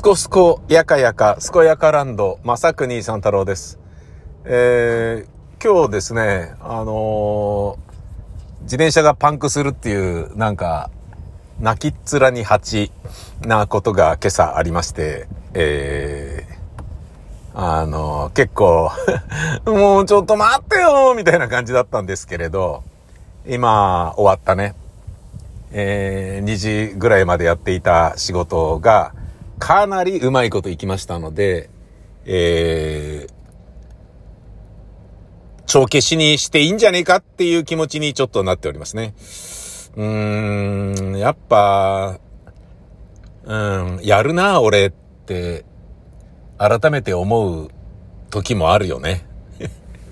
すこすこやかやか、すこやかランド、まさくにさん太郎です。えー、今日ですね、あのー、自転車がパンクするっていう、なんか、泣きっ面に蜂なことが今朝ありまして、えー、あの、結構 もうちょっと待ってよみたいな感じだったんですけれど、今、終わったね、えー、2時ぐらいまでやっていた仕事が、かなりうまいこといきましたので、えー、帳消しにしていいんじゃねえかっていう気持ちにちょっとなっておりますね。うーん、やっぱ、うん、やるな、俺って、改めて思う時もあるよね。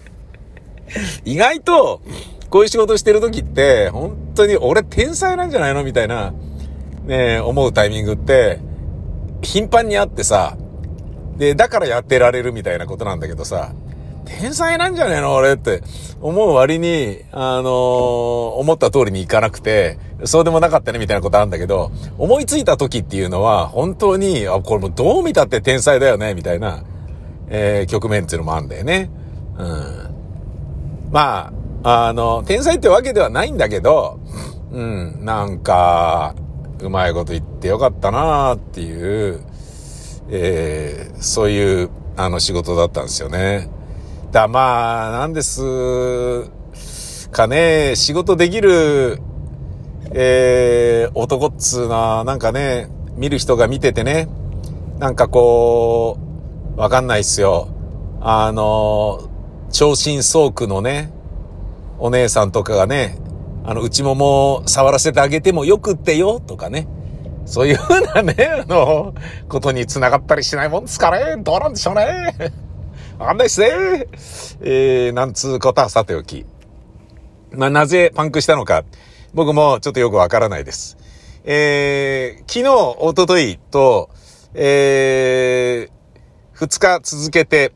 意外と、こういう仕事してる時って、本当に俺天才なんじゃないのみたいな、ね思うタイミングって、頻繁にあってさ、で、だからやってられるみたいなことなんだけどさ、天才なんじゃねえの俺って思う割に、あのー、思った通りにいかなくて、そうでもなかったねみたいなことあるんだけど、思いついた時っていうのは、本当に、あ、これもどう見たって天才だよねみたいな、えー、局面っていうのもあるんだよね。うん。まあ、あの、天才ってわけではないんだけど、うん、なんか、うまいこと言ってよかったなーっていう、えー、そういう、あの仕事だったんですよね。だ、まあ、なんですかね、仕事できる、えー、男っつうのは、なんかね、見る人が見ててね、なんかこう、わかんないっすよ。あの、超新倉庫のね、お姉さんとかがね、あの、内もも触らせてあげてもよくってよ、とかね。そういうふうなね、あの、ことに繋がったりしないもんですかね。どうなんでしょうね。わかんないっすね。えー、なんつうことはさておき。まあ、なぜパンクしたのか、僕もちょっとよくわからないです。えー、昨日、おとといと、えー、二日続けて、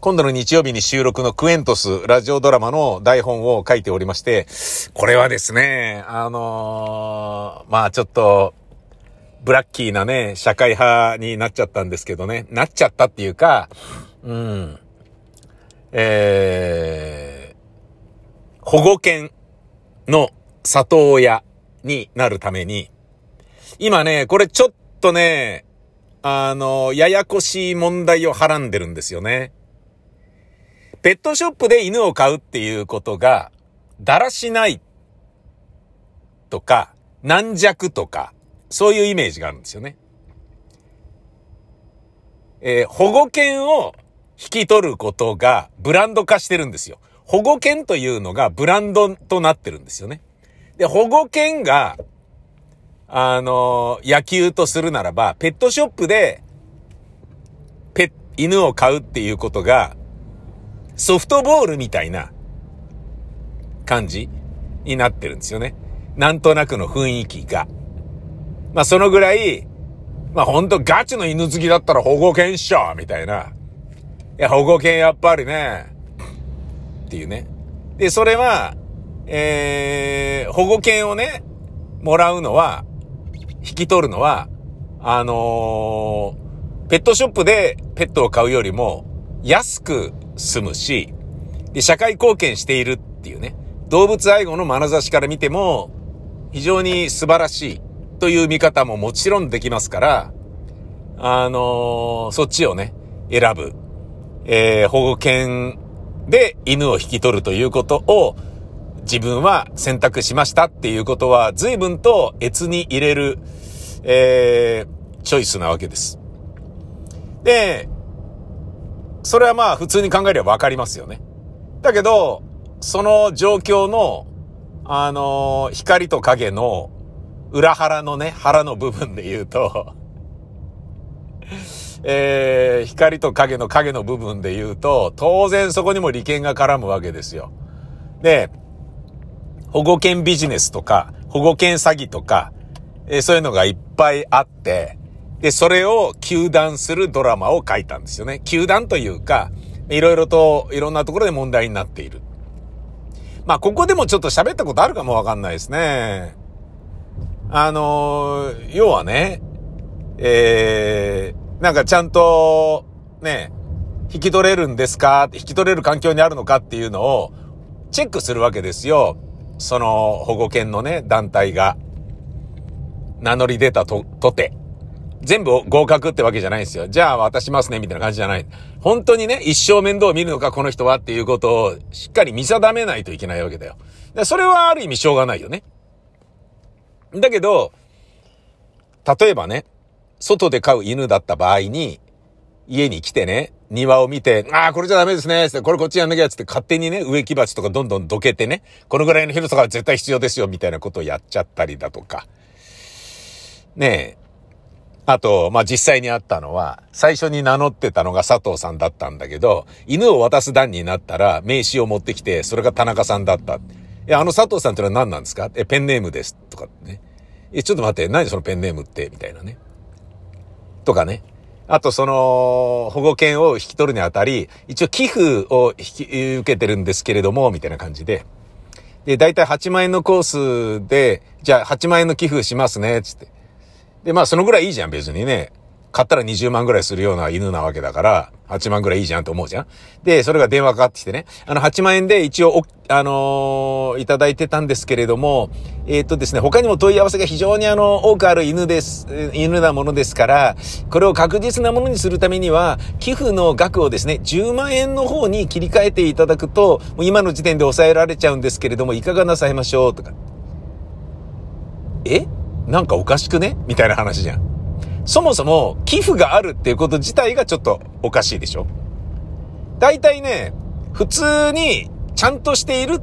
今度の日曜日に収録のクエントスラジオドラマの台本を書いておりまして、これはですね、あのー、まあちょっと、ブラッキーなね、社会派になっちゃったんですけどね、なっちゃったっていうか、うん、えー、保護犬の里親になるために、今ね、これちょっとね、あの、ややこしい問題をはらんでるんですよね。ペットショップで犬を飼うっていうことが、だらしないとか、軟弱とか、そういうイメージがあるんですよね。えー、保護犬を引き取ることがブランド化してるんですよ。保護犬というのがブランドとなってるんですよね。で、保護犬が、あのー、野球とするならば、ペットショップで、ペ犬を飼うっていうことが、ソフトボールみたいな感じになってるんですよね。なんとなくの雰囲気が。まあそのぐらい、まあほんとガチの犬好きだったら保護犬っしょみたいな。いや、保護犬やっぱりね、っていうね。で、それは、えー、保護犬をね、もらうのは、引き取るのは、あのー、ペットショップでペットを飼うよりも安く済むし、で、社会貢献しているっていうね、動物愛護の眼差しから見ても、非常に素晴らしいという見方ももちろんできますから、あのー、そっちをね、選ぶ。えー、保護犬で犬を引き取るということを自分は選択しましたっていうことは随分と越に入れる、えー、チョイスなわけです。で、それはまあ普通に考えればわかりますよね。だけど、その状況の、あのー、光と影の裏腹のね、腹の部分で言うと えー、光と影の影の部分で言うと、当然そこにも利権が絡むわけですよ。で、保護犬ビジネスとか、保護犬詐欺とか、えー、そういうのがいっぱいあって、で、それを休断するドラマを書いたんですよね。休断というか、いろいろと、いろんなところで問題になっている。まあ、ここでもちょっと喋ったことあるかもわかんないですね。あの要はね、えー、なんかちゃんと、ね、引き取れるんですか？引き取れる環境にあるのかっていうのをチェックするわけですよ。その保護犬のね、団体が。名乗り出たと、とて。全部合格ってわけじゃないんですよ。じゃあ渡しますね、みたいな感じじゃない。本当にね、一生面倒を見るのか、この人はっていうことをしっかり見定めないといけないわけだよ。でそれはある意味しょうがないよね。だけど、例えばね、外で飼う犬だった場合に、家に来てね、庭を見て、ああ、これじゃダメですね、これこっちやんなきゃ、つって勝手にね、植木鉢とかどんどんどけてね、このぐらいの広さが絶対必要ですよ、みたいなことをやっちゃったりだとか。ねえ、あと、まあ、実際にあったのは、最初に名乗ってたのが佐藤さんだったんだけど、犬を渡す段になったら名刺を持ってきて、それが田中さんだった。いや、あの佐藤さんってのは何なんですか？え、ペンネームです。とかね。え、ちょっと待って、何そのペンネームって、みたいなね。とかね。あと、その、保護犬を引き取るにあたり、一応寄付を引き受けてるんですけれども、みたいな感じで。で、だいたい8万円のコースで、じゃあ8万円の寄付しますね、つって。で、まあそのぐらいいいじゃん、別にね。買ったら20万ぐらいするような犬なわけだから、8万ぐらいいいじゃんと思うじゃん。で、それが電話かかってきてね。あの、8万円で一応、あのー、いただいてたんですけれども、えー、っとですね、他にも問い合わせが非常にあの、多くある犬です、犬なものですから、これを確実なものにするためには、寄付の額をですね、10万円の方に切り替えていただくと、もう今の時点で抑えられちゃうんですけれども、いかがなさいましょうとか。え？なんかおかしくね？みたいな話じゃん。そもそも寄付があるっていうこと自体がちょっとおかしいでしょ大体ね、普通にちゃんとしている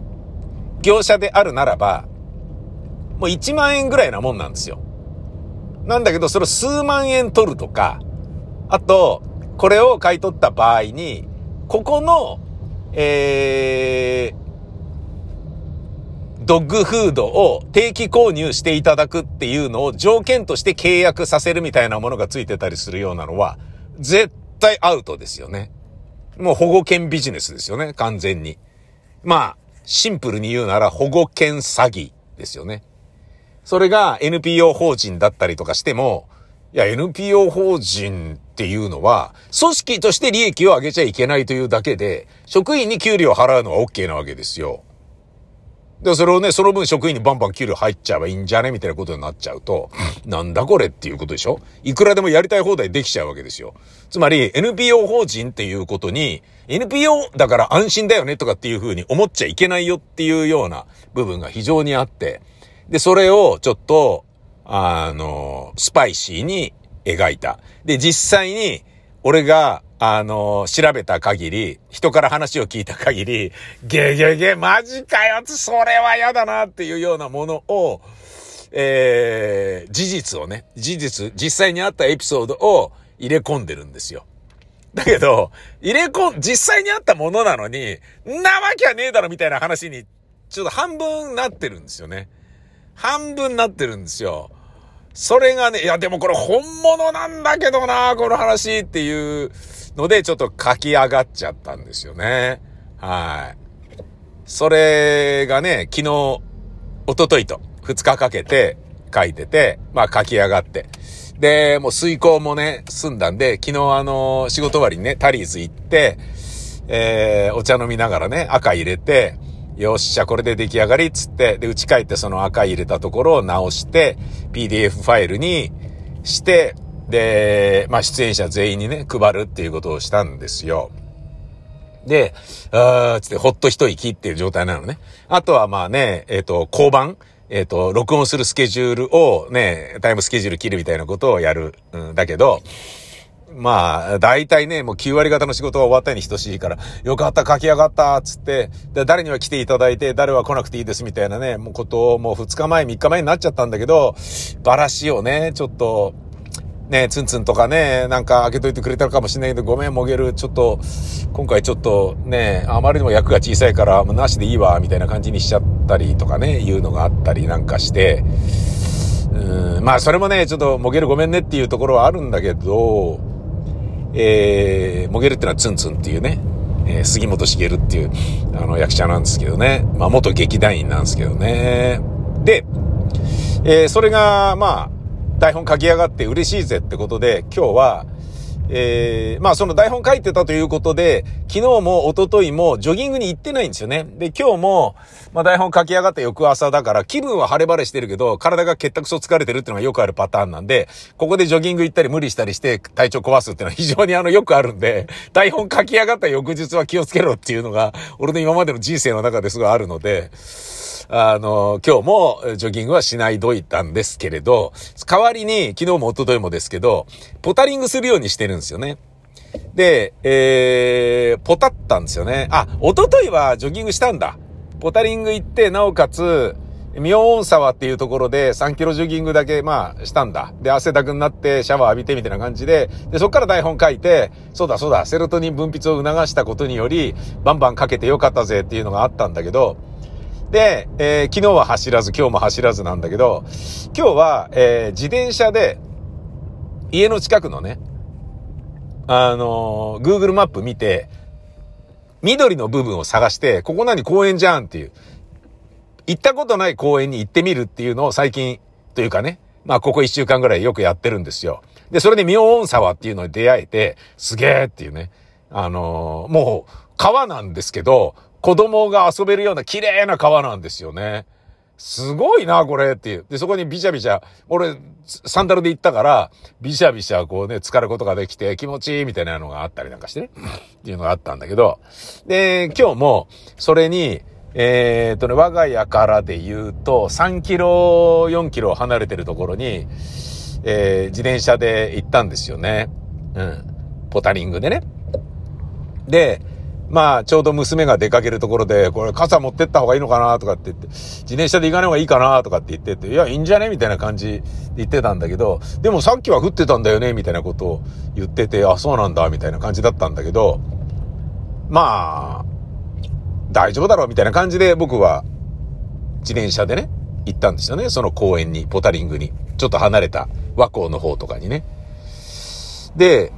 業者であるならば、もう1万円ぐらいなもんなんですよ。なんだけど、それを数万円取るとか、あと、これを買い取った場合に、ここの、えー、ドッグフードを定期購入していただくっていうのを条件として契約させるみたいなものがついてたりするようなのは、絶対アウトですよね。もう保護犬ビジネスですよね、完全に。まあ、シンプルに言うなら保護犬詐欺ですよね。それが NPO 法人だったりとかしても、いや、NPO 法人っていうのは、組織として利益を上げちゃいけないというだけで、職員に給料を払うのは OK なわけですよ。で、それをね、その分職員にバンバン給料入っちゃえばいいんじゃねみたいなことになっちゃうと、なんだこれっていうことでしょ？いくらでもやりたい放題できちゃうわけですよ。つまり、NPO 法人っていうことに、NPO だから安心だよねとかっていう風に思っちゃいけないよっていうような部分が非常にあって、で、それをちょっと、あの、スパイシーに描いた。で、実際に、俺が、あの、調べた限り、人から話を聞いた限り、ゲゲゲ、マジかよそれは嫌だなっていうようなものを、えー、事実をね、事実、実際にあったエピソードを入れ込んでるんですよ。だけど、入れ込ん、実際にあったものなのに、なわけはねえだろみたいな話に、ちょっと半分なってるんですよね。半分なってるんですよ。それがね、いやでもこれ本物なんだけどな、この話っていうので、ちょっと書き上がっちゃったんですよね。はい。それがね、昨日、おとといと、2日かけて書いてて、まあ書き上がって。で、もう遂行もね、済んだんで、昨日あの、仕事終わりにね、タリーズ行って、えー、お茶飲みながらね、赤入れて、よっしゃ、これで出来上がりつって、で、打ち返ってその赤入れたところを直して、PDF ファイルにして、で、まあ、出演者全員にね、配るっていうことをしたんですよ。で、あーつってほっと一息っていう状態なのね。あとはまあね、えっ、ー、と、交番、えっ、ー、と、録音するスケジュールをね、タイムスケジュール切るみたいなことをやる。うん、だけど、まあ、大体ね、もう9割方の仕事は終わったに等しいから、よかった、書き上がった、つって、で、誰には来ていただいて、誰は来なくていいです、みたいなね、もうことをもう2日前、3日前になっちゃったんだけど、バラシをね、ちょっと、ね、ツンツンとかね、なんか開けといてくれたかもしれないけど、ごめん、もげる。ちょっと、今回ちょっとね、あまりにも役が小さいから、もうなしでいいわ、みたいな感じにしちゃったりとかね、いうのがあったりなんかして、うん、まあそれもね、ちょっともげるごめんねっていうところはあるんだけど、えー、モゲルってのはツンツンっていうね、えー、杉本茂っていう、あの、役者なんですけどね。まあ、元劇団員なんですけどね。で、えー、それが、まあ、台本書き上がって嬉しいぜってことで、今日は、えー、まあその台本書いてたということで、昨日も一昨日もジョギングに行ってないんですよね。で、今日も、まあ台本書き上がった翌朝だから、気分は晴れ晴れしてるけど、体が結託そ疲れてるっていうのがよくあるパターンなんで、ここでジョギング行ったり無理したりして体調壊すっていうのは非常にあのよくあるんで、台本書き上がった翌日は気をつけろっていうのが、俺の今までの人生の中ですごいあるので、あの、今日もジョギングはしないどいたんですけれど、代わりに、昨日も一昨日もですけど、ポタリングするようにしてるんですよね。で、えー、ポタったんですよね。あ、一昨日はジョギングしたんだ。ポタリング行って、なおかつ、妙音沢っていうところで3キロジョギングだけ、まあ、したんだ。で、汗だくになってシャワー浴びてみたいな感じで、で、そっから台本書いて、そうだそうだ、セロトニン分泌を促したことにより、バンバンかけてよかったぜっていうのがあったんだけど、で、えー、昨日は走らず、今日も走らずなんだけど、今日は、えー、自転車で、家の近くのね、あのー、Google マップ見て、緑の部分を探して、ここ何公園じゃんっていう、行ったことない公園に行ってみるっていうのを最近、というかね、まあここ一週間ぐらいよくやってるんですよ。で、それで妙音沢っていうのに出会えて、すげえっていうね、あのー、もう川なんですけど、子供が遊べるような綺麗な川なんですよね。すごいな、これっていう。で、そこにビシャビシャ、俺、サンダルで行ったから、ビシャビシャこうね、浸かることができて気持ちいいみたいなのがあったりなんかしてね。っていうのがあったんだけど。で、今日も、それに、えー、っとね、我が家からで言うと、3キロ、4キロ離れてるところに、えー、自転車で行ったんですよね。うん。ポタリングでね。で、まあ、ちょうど娘が出かけるところで、これ傘持ってった方がいいのかなとかって言って、自転車で行かない方がいいかなとかって言ってて、いや、いいんじゃねみたいな感じで言ってたんだけど、でもさっきは降ってたんだよねみたいなことを言ってて、あ、そうなんだ、みたいな感じだったんだけど、まあ、大丈夫だろうみたいな感じで僕は自転車でね、行ったんですよね。その公園に、ポタリングに。ちょっと離れた和光の方とかにね。で、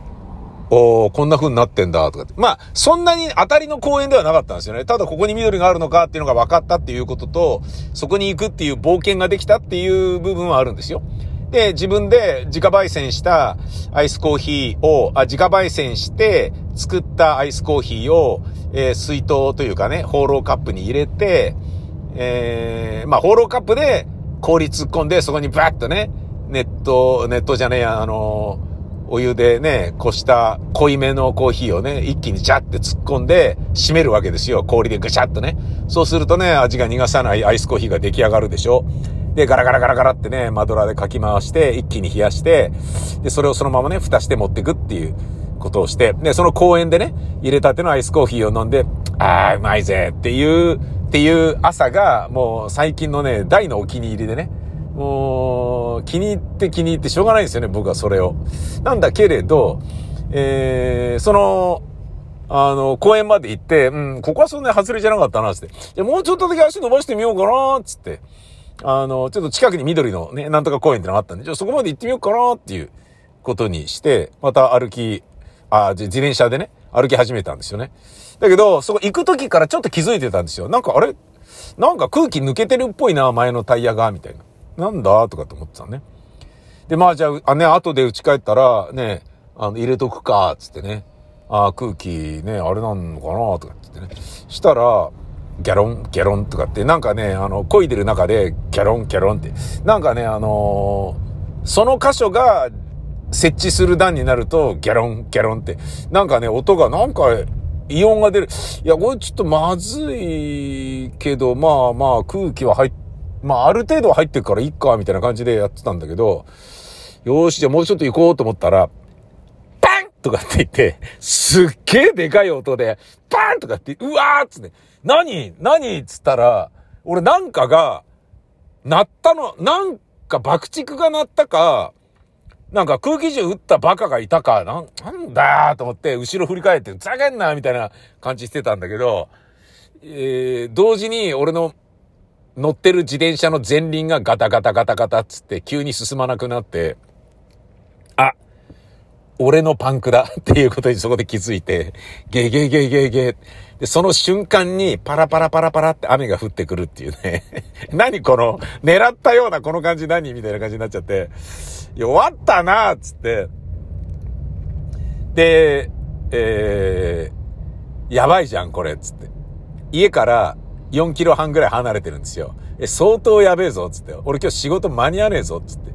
おこんな風になってんだ、とかって。まあ、そんなに当たりの公園ではなかったんですよね。ただここに緑があるのかっていうのが分かったっていうことと、そこに行くっていう冒険ができたっていう部分はあるんですよ。で、自分で自家焙煎したアイスコーヒーを、あ、自家焙煎して作ったアイスコーヒーを、えー、水筒というかね、ホーローカップに入れて、えー、まあ、ホーローカップで氷突っ込んで、そこにバッとね、ネット、ネットじゃねえや、あのーお湯でね、こした濃いめのコーヒーをね、一気にジャって突っ込んで、締めるわけですよ。氷でぐしゃっとね。そうするとね、味が逃がさないアイスコーヒーが出来上がるでしょ。で、ガラガラガラガラってね、マドラーでかき回して、一気に冷やして、で、それをそのままね、蓋して持ってくっていうことをして、で、その公園でね、入れたてのアイスコーヒーを飲んで、あー、うまいぜっていう、っていう朝が、もう最近のね、大のお気に入りでね、もう、気に入って気に入ってしょうがないんですよね、僕はそれを。なんだけれど、えー、その、あの、公園まで行って、うん、ここはそんなに外れじゃなかったな、つって。じゃもうちょっとだけ足伸ばしてみようかな、つって。あの、ちょっと近くに緑のね、なんとか公園ってのがあったんで、じゃあそこまで行ってみようかな、っていうことにして、また歩き、あ、自転車でね、歩き始めたんですよね。だけど、そこ行く時からちょっと気づいてたんですよ。なんか、あれ？なんか空気抜けてるっぽいな、前のタイヤが、みたいな。なんだとかって思ってたね。で、まあじゃあ、ね、後で家帰ったら、ね、あの、入れとくか、つってね。あ空気ね、あれなんのかなとかってね。したら、ギャロン、ギャロンとかって、なんかね、あの、漕いでる中で、ギャロン、ギャロンって。なんかね、あのー、その箇所が設置する段になると、ギャロン、ギャロンって。なんかね、音が、なんか、異音が出る。いや、これちょっとまずいけど、まあまあ空気は入って、まあ、ある程度入ってるからいっか、みたいな感じでやってたんだけど、よーし、じゃあもうちょっと行こうと思ったら、パンとかって言って、すっげえでかい音で、パンとかって、うわーっつって、何何っつったら、俺なんかが、鳴ったの、なんか爆竹が鳴ったか、なんか空気銃撃ったバカがいたか、なん、なんだよと思って、後ろ振り返って、ふざけんなみたいな感じしてたんだけど、えー、同時に俺の乗ってる自転車の前輪がガタガタガタガタっつって急に進まなくなって、あ、俺のパンクだ っていうことにそこで気づいて、ゲゲゲゲゲ。で、その瞬間にパラパラパラパラって雨が降ってくるっていうね。何この、狙ったようなこの感じ何？みたいな感じになっちゃって。弱ったなつって。で、えー、やばいじゃん、これ、つって。家から4キロ半ぐらい離れてるんですよ。え、相当やべえぞ、つって。俺今日仕事間に合わねえぞ、つって。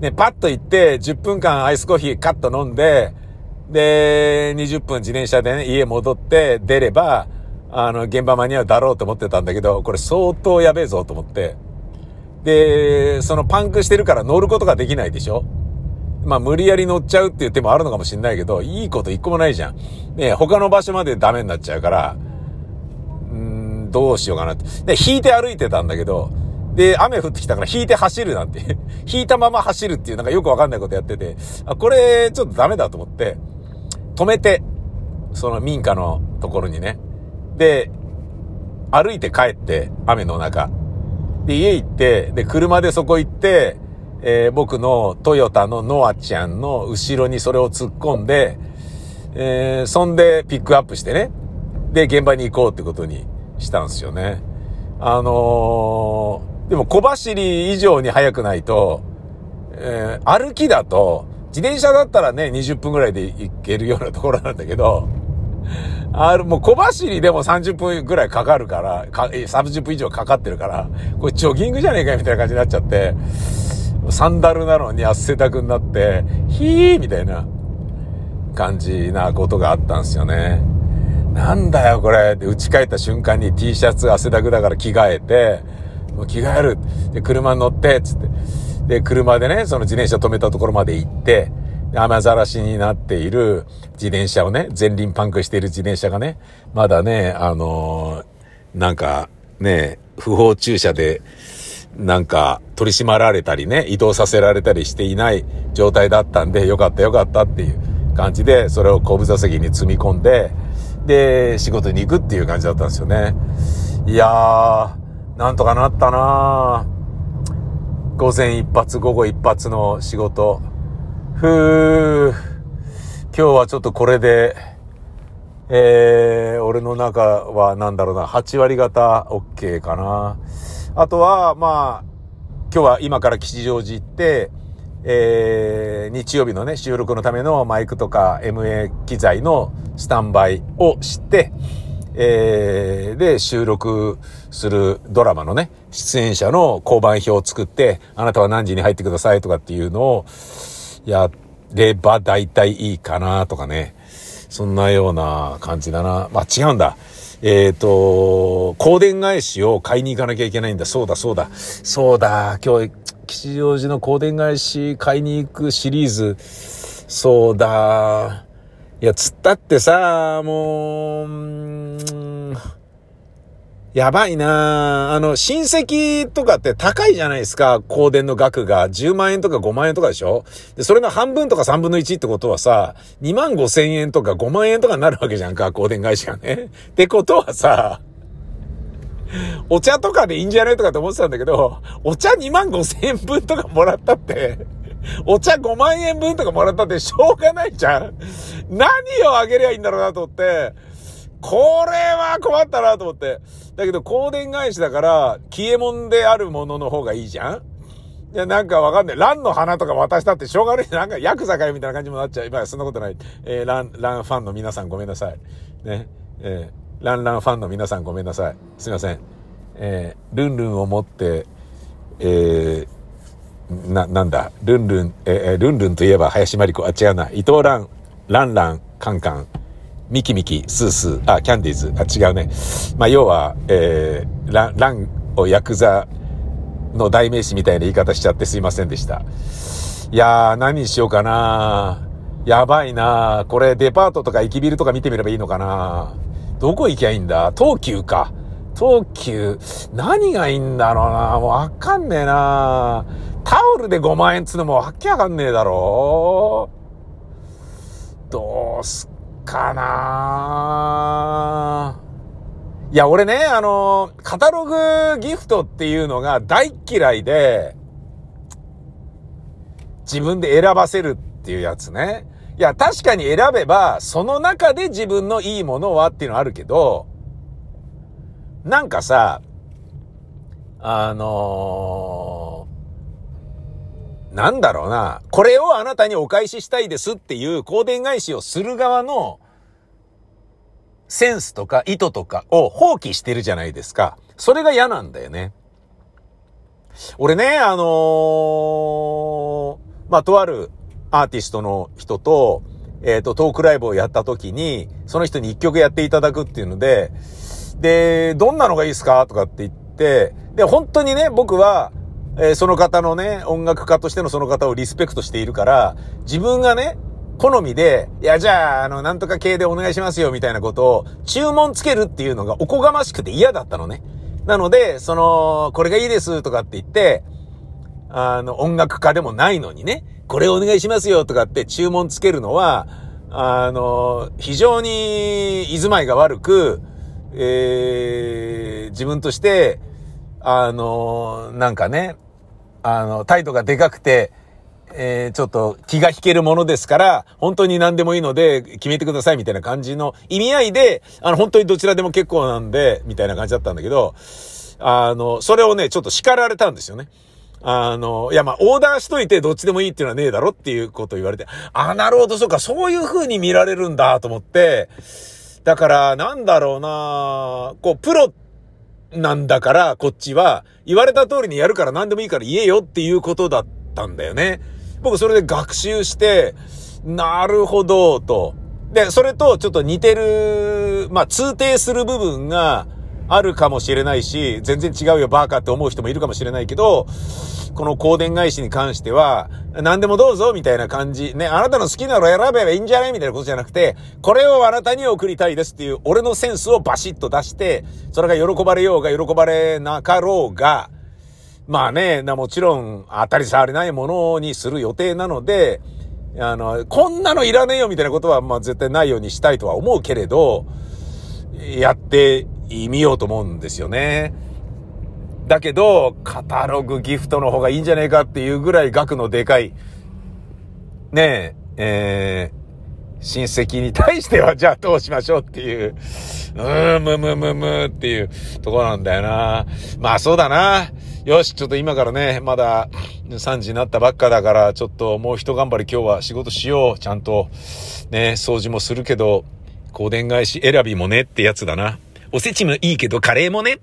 ね、パッと行って、10分間アイスコーヒーカット飲んで、で、20分自転車でね、家戻って出れば、あの、現場間に合うだろうと思ってたんだけど、これ相当やべえぞと思って。で、そのパンクしてるから乗ることができないでしょまあ無理やり乗っちゃうっていう手もあるのかもしんないけど、いいこと一個もないじゃん。ね他の場所までダメになっちゃうから、どうしようかなって。で、引いて歩いてたんだけど、で、雨降ってきたから引いて走るなんて 引いたまま走るっていうなんかよくわかんないことやってて、あ、これちょっとダメだと思って、止めて、その民家のところにね。で、歩いて帰って、雨の中。で、家行って、で、車でそこ行って、えー、僕のトヨタのノアちゃんの後ろにそれを突っ込んで、えー、そんでピックアップしてね。で、現場に行こうってことにしたんですよね。あのー、でも小走り以上に速くないと、えー、歩きだと、自転車だったらね、20分ぐらいで行けるようなところなんだけど、あもう小走りでも30分ぐらいかかるから、か30分以上かかってるから、これジョギングじゃねえかよみたいな感じになっちゃって、サンダルなのに汗だくになって、ヒーみたいな感じなことがあったんですよね。なんだよこれって家帰った瞬間に T シャツ汗だくだから着替えて、もう着替える。で、車に乗って、つって。で、車でね、その自転車止めたところまで行って、雨ざらしになっている自転車をね、前輪パンクしている自転車がね、まだね、あのー、なんか、ね、不法駐車で、なんか取り締まられたりね、移動させられたりしていない状態だったんで、よかったよかったっていう感じで、それを後部座席に積み込んで、で、仕事に行くっていう感じだったんですよね。いやー、なんとかなったなー午前一発、午後一発の仕事。ふー、今日はちょっとこれで、えー、俺の中はなんだろうな、8割方 OK かな。あとは、まあ、今日は今から吉祥寺行って、えー、日曜日のね、収録のためのマイクとか MA 機材のスタンバイをして、えー、で、収録するドラマのね、出演者の交番表を作って、あなたは何時に入ってくださいとかっていうのをやれば大体いいかなとかね。そんなような感じだな。まあ違うんだ。えっ、ー、と、香典返しを買いに行かなきゃいけないんだ。そうだ、そうだ。そうだ、今日、吉祥寺の香典返し買いに行くシリーズ。そうだ。いや、つったってさ、もう、やばいなあの、親戚とかって高いじゃないですか、香典の額が。10万円とか5万円とかでしょで、それの半分とか3分の1ってことはさ、2万5千円とか5万円とかになるわけじゃんか、香典返しがね。ってことはさ、お茶とかでいいんじゃないとかって思ってたんだけど、お茶2万5千円分とかもらったって、お茶5万円分とかもらったってしょうがないじゃん。何をあげりゃいいんだろうなと思って、これは困ったなと思って。だけど、香典返しだから、消え物であるものの方がいいじゃん？いや、なんかわかんない。蘭の花とか渡したってしょうがない。なんかヤクザかよみたいな感じもなっちゃう。今そんなことない。えー、ラン、ランファンの皆さんごめんなさい。ね。えー、ランランファンの皆さんごめんなさい。すいません。えー、ルンルンを持って、えー、な、なんだ、ルンルン、えー、ルンルンといえば林真理子、あ、違うな、伊藤蘭、ランラン、カンカン、ミキミキ、スースー、あ、キャンディーズ、あ、違うね。まあ、要は、えー、ラン、ランをヤクザの代名詞みたいな言い方しちゃってすいませんでした。いやー、何にしようかな。やばいな。これデパートとか駅ビルとか見てみればいいのかな。どこ行きゃいいんだ？東急か。東急、何がいいんだろうな。もうわかんねえな。タオルで5万円っつうのもわけわかんねえだろ。どうすっかないや、俺ね、あの、カタログギフトっていうのが大嫌いで、自分で選ばせるっていうやつね。いや、確かに選べば、その中で自分のいいものはっていうのはあるけど、なんかさ、あのなんだろうな、これをあなたにお返ししたいですっていう香典返しをする側のセンスとか意図とかを放棄してるじゃないですか。それが嫌なんだよね。俺ね、あのー、まあ、とあるアーティストの人と、えっ、ー、と、トークライブをやった時に、その人に一曲やっていただくっていうので、で、どんなのがいいですかとかって言って、で、本当にね、僕は、えー、その方のね、音楽家としてのその方をリスペクトしているから、自分がね、好みで、いや、じゃあ、あの、なんとか系でお願いしますよ、みたいなことを、注文つけるっていうのがおこがましくて嫌だったのね。なので、その、これがいいですとかって言って、あの、音楽家でもないのにね、これお願いしますよとかって注文つけるのは、あの、非常に居住まいが悪く、えー、自分として、あの、なんかね、あの、態度がでかくて、えー、ちょっと気が引けるものですから、本当に何でもいいので決めてくださいみたいな感じの意味合いで、あの、本当にどちらでも結構なんで、みたいな感じだったんだけど、あの、それをね、ちょっと叱られたんですよね。あの、いや、まあ、オーダーしといてどっちでもいいっていうのはねえだろっていうことを言われて、あ、なるほど、そうか、そういう風に見られるんだと思って、だから、なんだろうなこう、プロなんだから、こっちは、言われた通りにやるから何でもいいから言えよっていうことだったんだよね。僕それで学習して、なるほど、と。で、それとちょっと似てる、まあ、通底する部分があるかもしれないし、全然違うよ、バーカって思う人もいるかもしれないけど、この香典返しに関しては、何でもどうぞ、みたいな感じ。ね、あなたの好きなの選べばいいんじゃないみたいなことじゃなくて、これをあなたに送りたいですっていう、俺のセンスをバシッと出して、それが喜ばれようが喜ばれなかろうが、まあね、な、もちろん当たり障りないものにする予定なので、あの、こんなのいらねえよみたいなことは、まあ絶対ないようにしたいとは思うけれど、やってみようと思うんですよね。だけど、カタログギフトの方がいいんじゃねえかっていうぐらい額のでかい、ねえ、えー、親戚に対してはじゃあどうしましょうっていう、うーん、むむむむっていうところなんだよな。まあそうだな。よし、ちょっと今からね、まだ3時になったばっかだから、ちょっともう一頑張り今日は仕事しよう。ちゃんと、ね、掃除もするけど、香典返し選びもねってやつだな。おせちもいいけどカレーもね。